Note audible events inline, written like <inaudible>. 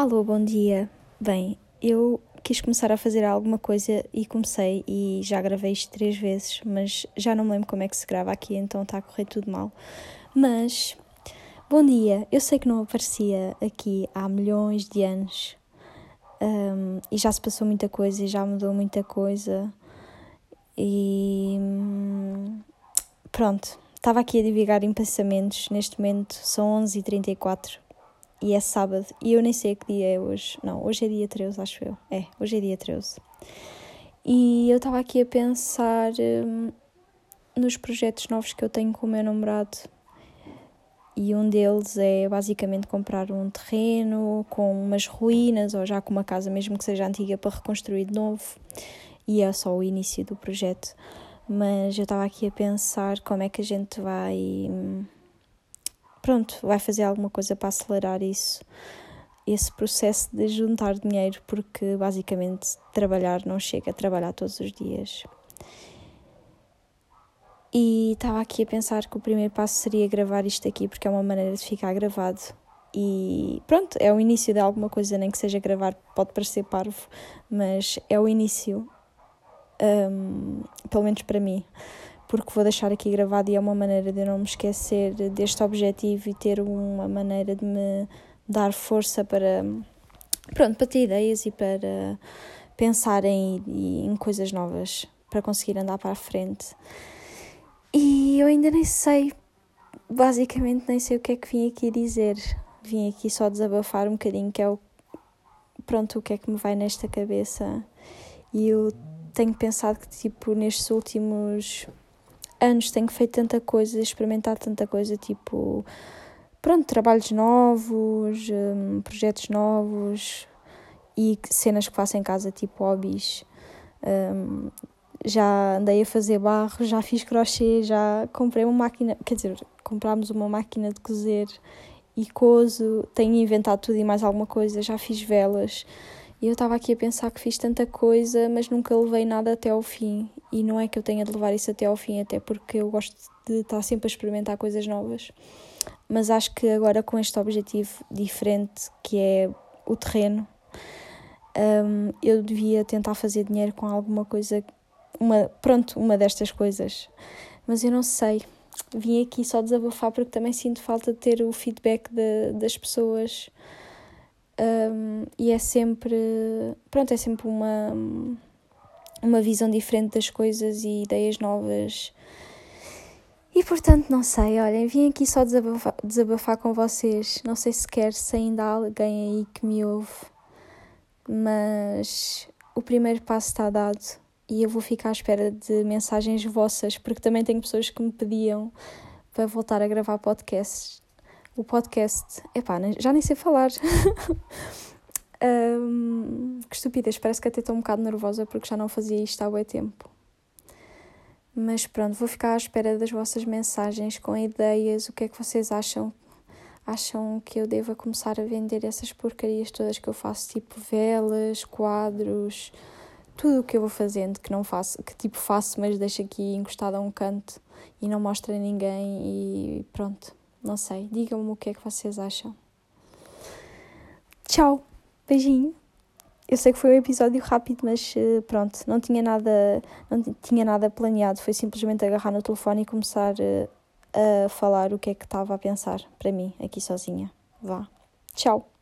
Alô, bom dia. Bem, eu quis começar a fazer alguma coisa e comecei e já gravei isto três vezes, mas já não me lembro como é que se grava aqui, então está a correr tudo mal. Mas, bom dia. Eu sei que não aparecia aqui há milhões de anos um, e já se passou muita coisa e já mudou muita coisa e pronto. Estava aqui a divagar em pensamentos, neste momento são 11h34 e é sábado e eu nem sei que dia é hoje. Não, hoje é dia 13, acho eu. É, hoje é dia 13. E eu estava aqui a pensar hum, nos projetos novos que eu tenho com o meu namorado. E um deles é basicamente comprar um terreno com umas ruínas ou já com uma casa, mesmo que seja antiga, para reconstruir de novo. E é só o início do projeto. Mas eu estava aqui a pensar como é que a gente vai hum, pronto, vai fazer alguma coisa para acelerar isso, esse processo de juntar dinheiro, porque basicamente trabalhar não chega a trabalhar todos os dias. E estava aqui a pensar que o primeiro passo seria gravar isto aqui, porque é uma maneira de ficar gravado. E pronto, é o início de alguma coisa, nem que seja gravar, pode parecer parvo, mas é o início, um, pelo menos para mim porque vou deixar aqui gravado e é uma maneira de eu não me esquecer deste objetivo e ter uma maneira de me dar força para pronto, para ter ideias e para pensar em, em coisas novas para conseguir andar para a frente. E eu ainda nem sei, basicamente nem sei o que é que vim aqui dizer. Vim aqui só desabafar um bocadinho, que é o pronto, o que é que me vai nesta cabeça. E eu tenho pensado que tipo nestes últimos anos tenho feito tanta coisa, experimentado tanta coisa, tipo, pronto, trabalhos novos, um, projetos novos e cenas que faço em casa, tipo hobbies. Um, já andei a fazer barro, já fiz crochê, já comprei uma máquina, quer dizer, comprámos uma máquina de cozer e cozo, tenho inventado tudo e mais alguma coisa, já fiz velas. E eu estava aqui a pensar que fiz tanta coisa, mas nunca levei nada até ao fim. E não é que eu tenha de levar isso até ao fim, até porque eu gosto de estar sempre a experimentar coisas novas. Mas acho que agora com este objetivo diferente, que é o terreno, um, eu devia tentar fazer dinheiro com alguma coisa, uma, pronto, uma destas coisas. Mas eu não sei. Vim aqui só desabafar porque também sinto falta de ter o feedback de, das pessoas um, e é sempre, pronto, é sempre uma, uma visão diferente das coisas e ideias novas. E portanto, não sei, olhem, vim aqui só desabafar, desabafar com vocês. Não sei sequer se ainda há alguém aí que me ouve, mas o primeiro passo está dado e eu vou ficar à espera de mensagens vossas, porque também tenho pessoas que me pediam para voltar a gravar podcasts o podcast. Epá, já nem sei falar. <laughs> um, que estupidez, parece que até estou um bocado nervosa porque já não fazia isto há bem tempo. Mas pronto, vou ficar à espera das vossas mensagens com ideias. O que é que vocês acham? Acham que eu deva começar a vender essas porcarias todas que eu faço, tipo velas, quadros, tudo o que eu vou fazendo, que não faço, que tipo faço, mas deixo aqui encostado a um canto e não mostro a ninguém e pronto. Não sei, digam-me o que é que vocês acham. Tchau, beijinho. Eu sei que foi um episódio rápido, mas eh, pronto, não tinha nada, não tinha nada planeado. Foi simplesmente agarrar no telefone e começar eh, a falar o que é que estava a pensar para mim aqui sozinha. Vá. Tchau.